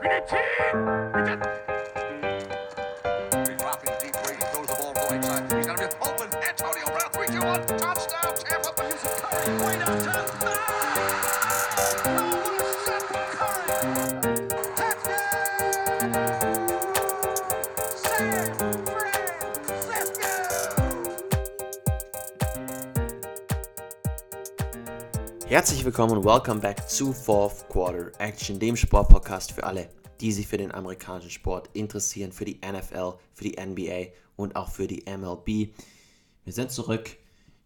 그렇지! 그렇 Herzlich willkommen und welcome back zu Fourth Quarter Action, dem Sportpodcast für alle, die sich für den amerikanischen Sport interessieren, für die NFL, für die NBA und auch für die MLB. Wir sind zurück,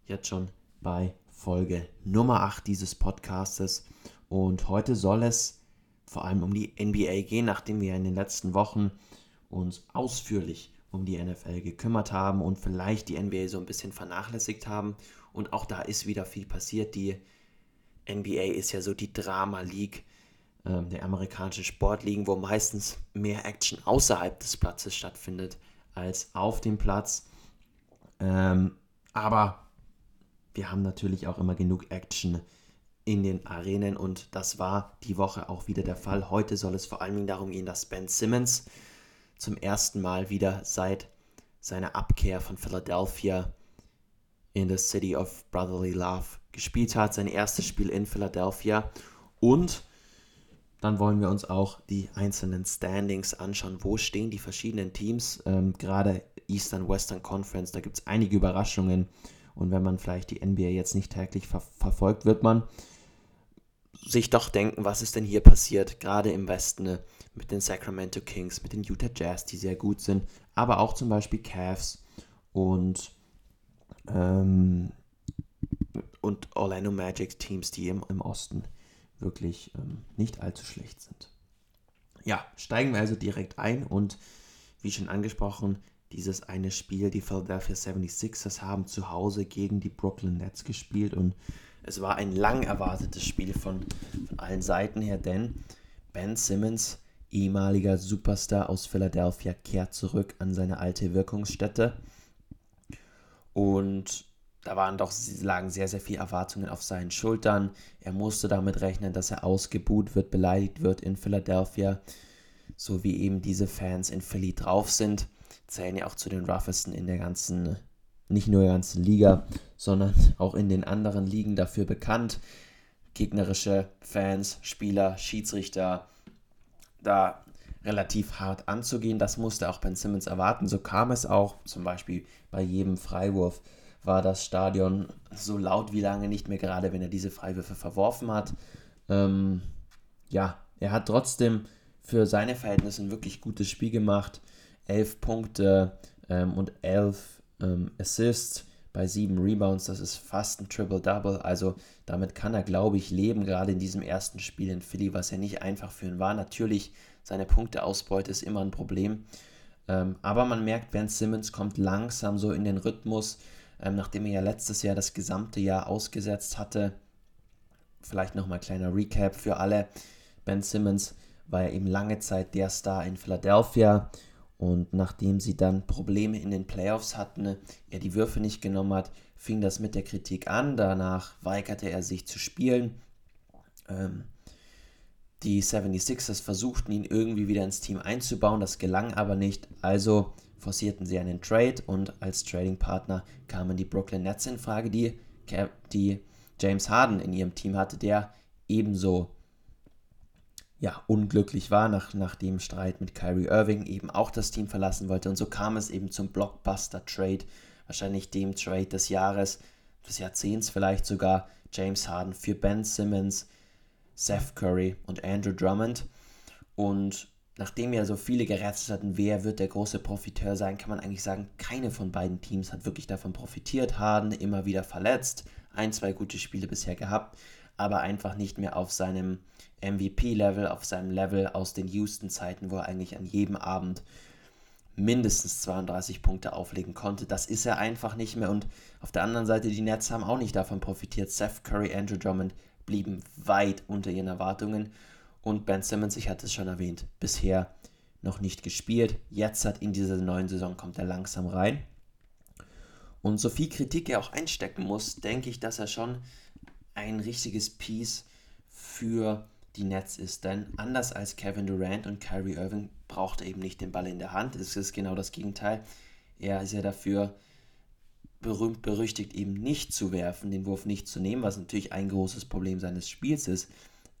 jetzt schon bei Folge Nummer 8 dieses Podcastes und heute soll es vor allem um die NBA gehen, nachdem wir in den letzten Wochen uns ausführlich um die NFL gekümmert haben und vielleicht die NBA so ein bisschen vernachlässigt haben. Und auch da ist wieder viel passiert. Die NBA ist ja so die Drama League äh, der amerikanischen Sportligen, wo meistens mehr Action außerhalb des Platzes stattfindet als auf dem Platz. Ähm, aber wir haben natürlich auch immer genug Action in den Arenen und das war die Woche auch wieder der Fall. Heute soll es vor allen Dingen darum gehen, dass Ben Simmons zum ersten Mal wieder seit seiner Abkehr von Philadelphia in the City of Brotherly Love gespielt hat, sein erstes Spiel in Philadelphia. Und dann wollen wir uns auch die einzelnen Standings anschauen. Wo stehen die verschiedenen Teams? Ähm, gerade Eastern Western Conference, da gibt es einige Überraschungen. Und wenn man vielleicht die NBA jetzt nicht täglich ver verfolgt, wird man sich doch denken, was ist denn hier passiert, gerade im Westen ne, mit den Sacramento Kings, mit den Utah Jazz, die sehr gut sind, aber auch zum Beispiel Cavs und ähm, und Orlando Magic Teams, die im, im Osten wirklich ähm, nicht allzu schlecht sind. Ja, steigen wir also direkt ein und wie schon angesprochen, dieses eine Spiel, die Philadelphia 76ers haben zu Hause gegen die Brooklyn Nets gespielt und es war ein lang erwartetes Spiel von, von allen Seiten her, denn Ben Simmons, ehemaliger Superstar aus Philadelphia, kehrt zurück an seine alte Wirkungsstätte und da waren doch, lagen sehr, sehr viele Erwartungen auf seinen Schultern. Er musste damit rechnen, dass er ausgebuht wird, beleidigt wird in Philadelphia, so wie eben diese Fans in Philly drauf sind. Zählen ja auch zu den roughesten in der ganzen, nicht nur der ganzen Liga, sondern auch in den anderen Ligen dafür bekannt. Gegnerische Fans, Spieler, Schiedsrichter, da relativ hart anzugehen. Das musste auch Ben Simmons erwarten. So kam es auch, zum Beispiel bei jedem Freiwurf war das Stadion so laut wie lange nicht mehr, gerade wenn er diese Freiwürfe verworfen hat. Ähm, ja, er hat trotzdem für seine Verhältnisse ein wirklich gutes Spiel gemacht. Elf Punkte ähm, und elf ähm, Assists bei sieben Rebounds. Das ist fast ein Triple-Double. Also damit kann er, glaube ich, leben, gerade in diesem ersten Spiel in Philly, was ja nicht einfach für ihn war. Natürlich, seine Punkteausbeute ist immer ein Problem. Ähm, aber man merkt, Ben Simmons kommt langsam so in den Rhythmus ähm, nachdem er ja letztes Jahr das gesamte Jahr ausgesetzt hatte. Vielleicht nochmal kleiner Recap für alle. Ben Simmons war ja eben lange Zeit der Star in Philadelphia und nachdem sie dann Probleme in den Playoffs hatten, er die Würfe nicht genommen hat, fing das mit der Kritik an. Danach weigerte er sich zu spielen. Ähm, die 76ers versuchten ihn irgendwie wieder ins Team einzubauen, das gelang aber nicht. Also forcierten sie einen Trade und als Trading-Partner kamen die Brooklyn Nets in Frage, die, die James Harden in ihrem Team hatte, der ebenso ja, unglücklich war nach, nach dem Streit mit Kyrie Irving, eben auch das Team verlassen wollte. Und so kam es eben zum Blockbuster-Trade, wahrscheinlich dem Trade des Jahres, des Jahrzehnts vielleicht sogar, James Harden für Ben Simmons, Seth Curry und Andrew Drummond. Und nachdem ja so viele gerätselt hatten, wer wird der große Profiteur sein, kann man eigentlich sagen, keine von beiden Teams hat wirklich davon profitiert. Harden immer wieder verletzt, ein, zwei gute Spiele bisher gehabt, aber einfach nicht mehr auf seinem MVP-Level, auf seinem Level aus den Houston-Zeiten, wo er eigentlich an jedem Abend mindestens 32 Punkte auflegen konnte. Das ist er einfach nicht mehr. Und auf der anderen Seite, die Nets haben auch nicht davon profitiert. Seth Curry, Andrew Drummond blieben weit unter ihren Erwartungen. Und Ben Simmons, ich hatte es schon erwähnt, bisher noch nicht gespielt. Jetzt hat in dieser neuen Saison kommt er langsam rein. Und so viel Kritik er auch einstecken muss, denke ich, dass er schon ein richtiges Piece für die Nets ist. Denn anders als Kevin Durant und Kyrie Irving braucht er eben nicht den Ball in der Hand. Es ist genau das Gegenteil. Er ist ja dafür berühmt berüchtigt, eben nicht zu werfen, den Wurf nicht zu nehmen, was natürlich ein großes Problem seines Spiels ist.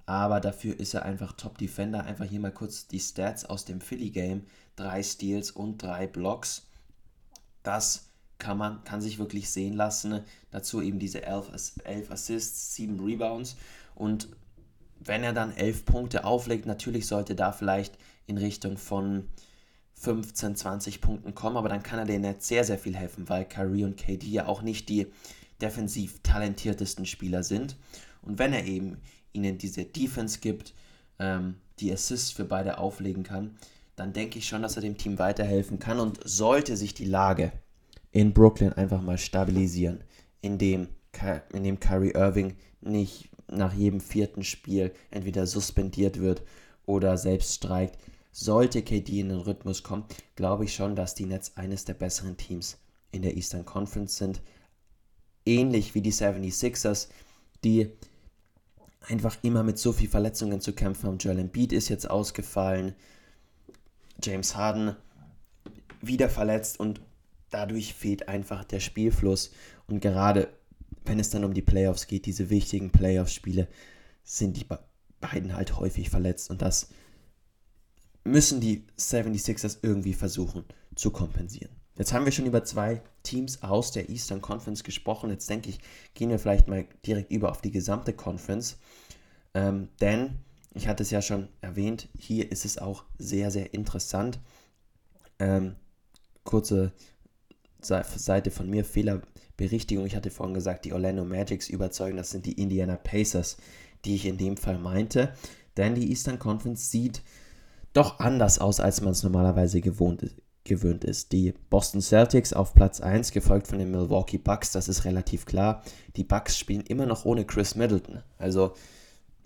Aber dafür ist er einfach Top Defender. Einfach hier mal kurz die Stats aus dem Philly Game: drei Steals und drei Blocks. Das kann man, kann sich wirklich sehen lassen. Dazu eben diese 11, 11 Assists, 7 Rebounds. Und wenn er dann 11 Punkte auflegt, natürlich sollte da vielleicht in Richtung von 15, 20 Punkten kommen, aber dann kann er den Netz sehr, sehr viel helfen, weil Kyrie und KD ja auch nicht die defensiv talentiertesten Spieler sind. Und wenn er eben ihnen diese Defense gibt, ähm, die Assists für beide auflegen kann, dann denke ich schon, dass er dem Team weiterhelfen kann und sollte sich die Lage in Brooklyn einfach mal stabilisieren, indem, indem Kyrie Irving nicht nach jedem vierten Spiel entweder suspendiert wird oder selbst streikt. Sollte KD in den Rhythmus kommen, glaube ich schon, dass die Nets eines der besseren Teams in der Eastern Conference sind. Ähnlich wie die 76ers, die einfach immer mit so viel Verletzungen zu kämpfen haben. Joel Embiid ist jetzt ausgefallen, James Harden wieder verletzt und dadurch fehlt einfach der Spielfluss. Und gerade wenn es dann um die Playoffs geht, diese wichtigen Playoffs-Spiele, sind die beiden halt häufig verletzt. Und das müssen die 76ers irgendwie versuchen zu kompensieren. Jetzt haben wir schon über zwei Teams aus der Eastern Conference gesprochen. Jetzt denke ich, gehen wir vielleicht mal direkt über auf die gesamte Conference. Ähm, denn, ich hatte es ja schon erwähnt, hier ist es auch sehr, sehr interessant. Ähm, kurze Seite von mir, Fehlerberichtigung. Ich hatte vorhin gesagt, die Orlando Magics überzeugen, das sind die Indiana Pacers, die ich in dem Fall meinte. Denn die Eastern Conference sieht doch anders aus, als man es normalerweise gewohnt gewöhnt ist. Die Boston Celtics auf Platz 1, gefolgt von den Milwaukee Bucks, das ist relativ klar. Die Bucks spielen immer noch ohne Chris Middleton. Also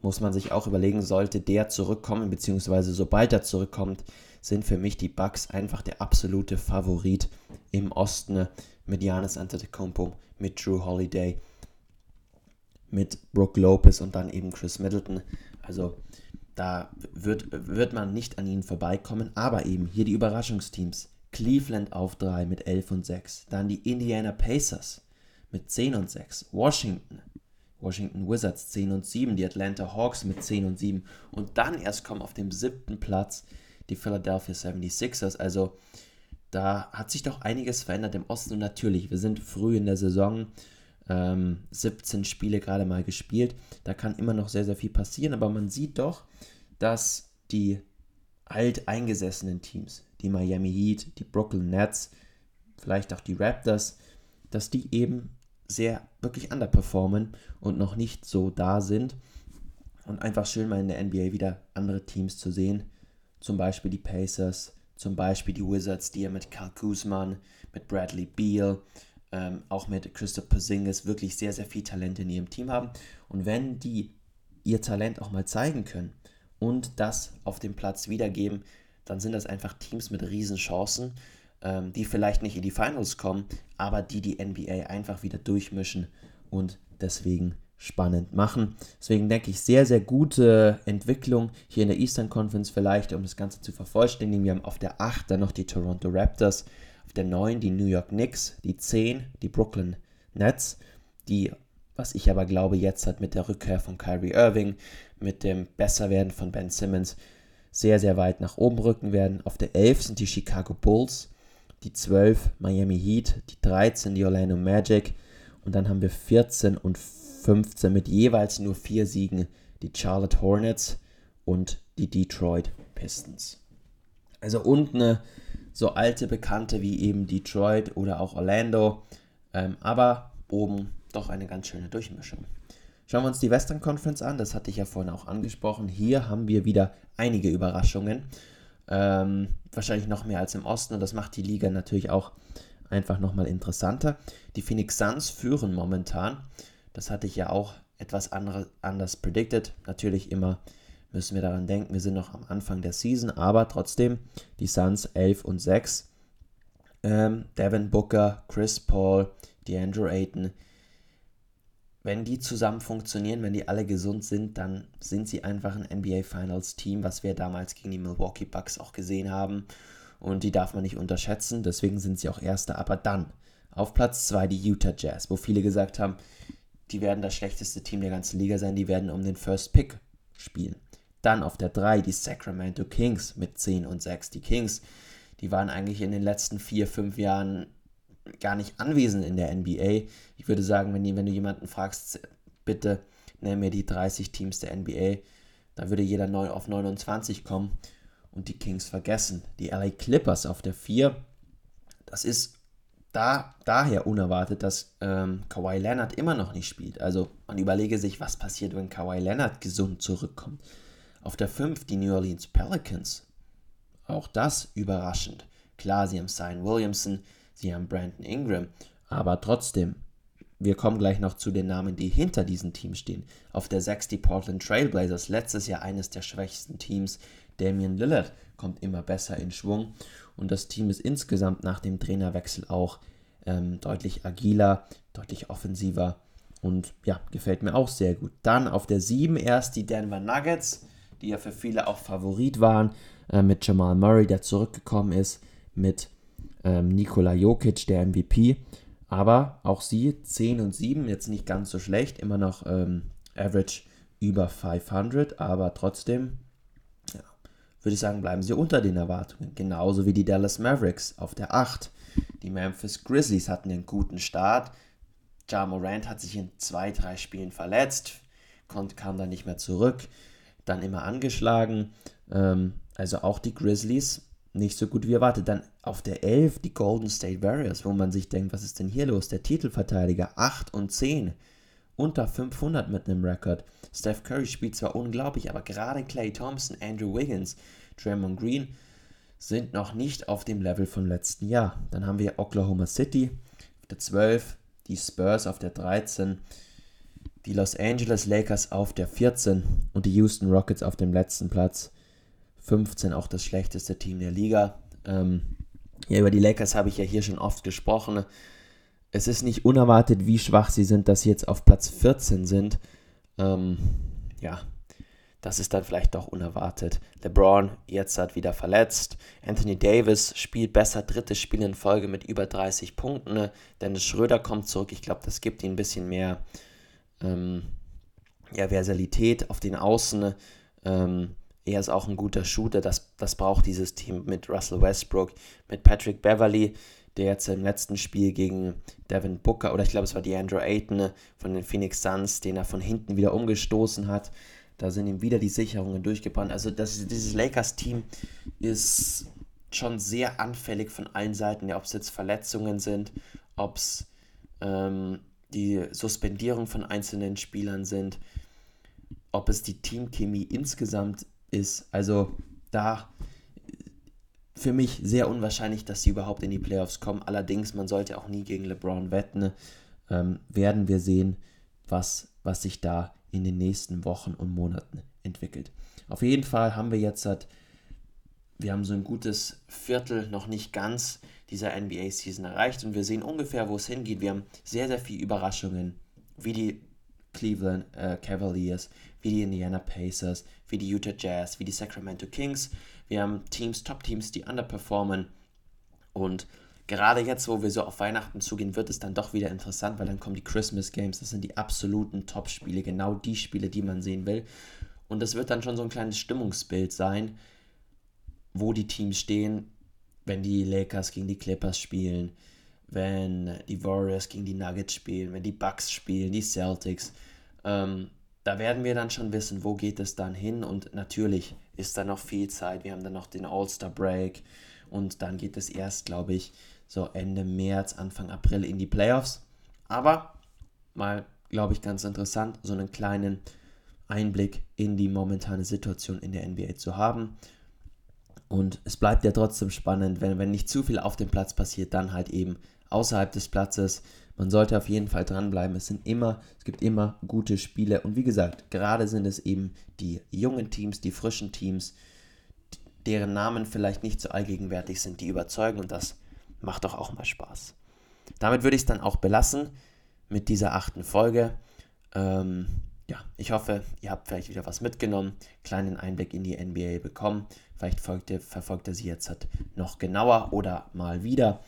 muss man sich auch überlegen, sollte der zurückkommen, beziehungsweise sobald er zurückkommt, sind für mich die Bucks einfach der absolute Favorit im Osten mit Giannis Antetokounmpo, mit Drew Holiday, mit Brooke Lopez und dann eben Chris Middleton. Also da wird, wird man nicht an ihnen vorbeikommen, aber eben hier die Überraschungsteams. Cleveland auf 3 mit 11 und 6, dann die Indiana Pacers mit 10 und 6, Washington. Washington Wizards 10 und 7, die Atlanta Hawks mit 10 und 7 und dann erst kommen auf dem siebten Platz die Philadelphia 76ers. Also da hat sich doch einiges verändert im Osten. Und natürlich, wir sind früh in der Saison, ähm, 17 Spiele gerade mal gespielt, da kann immer noch sehr, sehr viel passieren, aber man sieht doch, dass die alteingesessenen Teams, die Miami Heat, die Brooklyn Nets, vielleicht auch die Raptors, dass die eben sehr wirklich underperformen und noch nicht so da sind. Und einfach schön mal in der NBA wieder andere Teams zu sehen. Zum Beispiel die Pacers, zum Beispiel die Wizards, die ja mit Karl Kuzman, mit Bradley Beal, ähm, auch mit Christopher Porzingis wirklich sehr, sehr viel Talent in ihrem Team haben. Und wenn die ihr Talent auch mal zeigen können und das auf dem Platz wiedergeben, dann sind das einfach Teams mit riesen Chancen ähm, die vielleicht nicht in die Finals kommen, aber die die NBA einfach wieder durchmischen und deswegen spannend machen. Deswegen denke ich, sehr, sehr gute Entwicklung hier in der Eastern Conference vielleicht, um das Ganze zu vervollständigen. Wir haben auf der 8 dann noch die Toronto Raptors, auf der 9 die New York Knicks, die 10 die Brooklyn Nets, die, was ich aber glaube, jetzt hat mit der Rückkehr von Kyrie Irving, mit dem Besserwerden von Ben Simmons, sehr, sehr weit nach oben rücken werden. Auf der 11 sind die Chicago Bulls, die 12 Miami Heat, die 13 die Orlando Magic und dann haben wir 14 und 15 mit jeweils nur vier Siegen die Charlotte Hornets und die Detroit Pistons. Also unten so alte Bekannte wie eben Detroit oder auch Orlando, ähm, aber oben doch eine ganz schöne Durchmischung. Schauen wir uns die Western Conference an, das hatte ich ja vorhin auch angesprochen. Hier haben wir wieder einige Überraschungen. Ähm, wahrscheinlich noch mehr als im Osten und das macht die Liga natürlich auch einfach nochmal interessanter. Die Phoenix Suns führen momentan. Das hatte ich ja auch etwas andere, anders predicted. Natürlich immer müssen wir daran denken, wir sind noch am Anfang der Season, aber trotzdem die Suns 11 und 6. Ähm, Devin Booker, Chris Paul, DeAndre Ayton. wenn die zusammen funktionieren, wenn die alle gesund sind, dann sind sie einfach ein NBA Finals Team, was wir damals gegen die Milwaukee Bucks auch gesehen haben. Und die darf man nicht unterschätzen, deswegen sind sie auch Erster. Aber dann auf Platz 2 die Utah Jazz, wo viele gesagt haben, die werden das schlechteste Team der ganzen Liga sein, die werden um den First Pick spielen. Dann auf der 3 die Sacramento Kings mit 10 und 6. Die Kings, die waren eigentlich in den letzten 4, 5 Jahren gar nicht anwesend in der NBA. Ich würde sagen, wenn, wenn du jemanden fragst, bitte nenn mir die 30 Teams der NBA, da würde jeder neu auf 29 kommen und die Kings vergessen. Die LA Clippers auf der 4, das ist da, daher unerwartet, dass ähm, Kawhi Leonard immer noch nicht spielt. Also man überlege sich, was passiert, wenn Kawhi Leonard gesund zurückkommt. Auf der 5 die New Orleans Pelicans. Auch das überraschend. Klar, sie haben Zion Williamson, sie haben Brandon Ingram, aber trotzdem, wir kommen gleich noch zu den Namen, die hinter diesen Teams stehen. Auf der 6 die Portland Trailblazers, letztes Jahr eines der schwächsten Teams. Damian Lillard kommt immer besser in Schwung und das Team ist insgesamt nach dem Trainerwechsel auch ähm, deutlich agiler, deutlich offensiver und ja, gefällt mir auch sehr gut. Dann auf der 7 erst die Denver Nuggets, die ja für viele auch Favorit waren, äh, mit Jamal Murray, der zurückgekommen ist, mit ähm, Nikola Jokic, der MVP. Aber auch sie 10 und 7, jetzt nicht ganz so schlecht, immer noch ähm, Average über 500, aber trotzdem würde ich sagen, bleiben sie unter den Erwartungen. Genauso wie die Dallas Mavericks auf der 8. Die Memphis Grizzlies hatten einen guten Start. Ja Morant hat sich in zwei, drei Spielen verletzt, konnte, kam dann nicht mehr zurück, dann immer angeschlagen. Ähm, also auch die Grizzlies nicht so gut wie erwartet. Dann auf der 11 die Golden State Warriors, wo man sich denkt, was ist denn hier los? Der Titelverteidiger 8 und 10 unter 500 mit einem Rekord. Steph Curry spielt zwar unglaublich, aber gerade Clay Thompson, Andrew Wiggins, Draymond Green sind noch nicht auf dem Level vom letzten Jahr. Dann haben wir Oklahoma City auf der 12, die Spurs auf der 13, die Los Angeles Lakers auf der 14 und die Houston Rockets auf dem letzten Platz. 15 auch das schlechteste Team der Liga. Ähm, ja, über die Lakers habe ich ja hier schon oft gesprochen es ist nicht unerwartet, wie schwach sie sind, dass sie jetzt auf Platz 14 sind. Ähm, ja, das ist dann vielleicht doch unerwartet. LeBron jetzt hat wieder verletzt. Anthony Davis spielt besser, drittes Spiel in Folge mit über 30 Punkten. Dennis Schröder kommt zurück. Ich glaube, das gibt ihm ein bisschen mehr ähm, ja, Versalität auf den Außen. Ähm, er ist auch ein guter Shooter. Das, das braucht dieses Team mit Russell Westbrook, mit Patrick Beverly der jetzt im letzten Spiel gegen Devin Booker, oder ich glaube, es war DeAndre Ayton von den Phoenix Suns, den er von hinten wieder umgestoßen hat. Da sind ihm wieder die Sicherungen durchgebrannt. Also das, dieses Lakers-Team ist schon sehr anfällig von allen Seiten, ja, ob es jetzt Verletzungen sind, ob es ähm, die Suspendierung von einzelnen Spielern sind, ob es die Teamchemie insgesamt ist. Also da für mich sehr unwahrscheinlich, dass sie überhaupt in die Playoffs kommen. Allerdings, man sollte auch nie gegen LeBron wetten. Ähm, werden wir sehen, was, was sich da in den nächsten Wochen und Monaten entwickelt. Auf jeden Fall haben wir jetzt wir haben so ein gutes Viertel noch nicht ganz dieser NBA-Season erreicht und wir sehen ungefähr, wo es hingeht. Wir haben sehr, sehr viele Überraschungen, wie die Cleveland äh, Cavaliers, wie die Indiana Pacers, wie die Utah Jazz, wie die Sacramento Kings. Wir haben Teams, Top-Teams, die underperformen. Und gerade jetzt, wo wir so auf Weihnachten zugehen, wird es dann doch wieder interessant, weil dann kommen die Christmas Games. Das sind die absoluten Top-Spiele, genau die Spiele, die man sehen will. Und das wird dann schon so ein kleines Stimmungsbild sein, wo die Teams stehen, wenn die Lakers gegen die Clippers spielen, wenn die Warriors gegen die Nuggets spielen, wenn die Bucks spielen, die Celtics. Ähm, da werden wir dann schon wissen, wo geht es dann hin. Und natürlich ist da noch viel Zeit. Wir haben dann noch den All-Star-Break. Und dann geht es erst, glaube ich, so Ende März, Anfang April in die Playoffs. Aber mal, glaube ich, ganz interessant, so einen kleinen Einblick in die momentane Situation in der NBA zu haben. Und es bleibt ja trotzdem spannend, wenn, wenn nicht zu viel auf dem Platz passiert, dann halt eben außerhalb des Platzes. Man sollte auf jeden Fall dranbleiben. Es sind immer, es gibt immer gute Spiele. Und wie gesagt, gerade sind es eben die jungen Teams, die frischen Teams, deren Namen vielleicht nicht so allgegenwärtig sind, die überzeugen. Und das macht doch auch mal Spaß. Damit würde ich es dann auch belassen mit dieser achten Folge. Ähm, ja, ich hoffe, ihr habt vielleicht wieder was mitgenommen, kleinen Einblick in die NBA bekommen. Vielleicht folgt ihr, verfolgt ihr sie jetzt halt noch genauer oder mal wieder.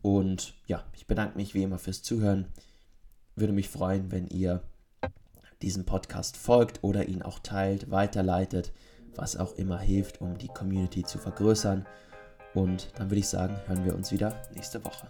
Und ja, ich bedanke mich wie immer fürs Zuhören. Würde mich freuen, wenn ihr diesem Podcast folgt oder ihn auch teilt, weiterleitet, was auch immer hilft, um die Community zu vergrößern. Und dann würde ich sagen, hören wir uns wieder nächste Woche.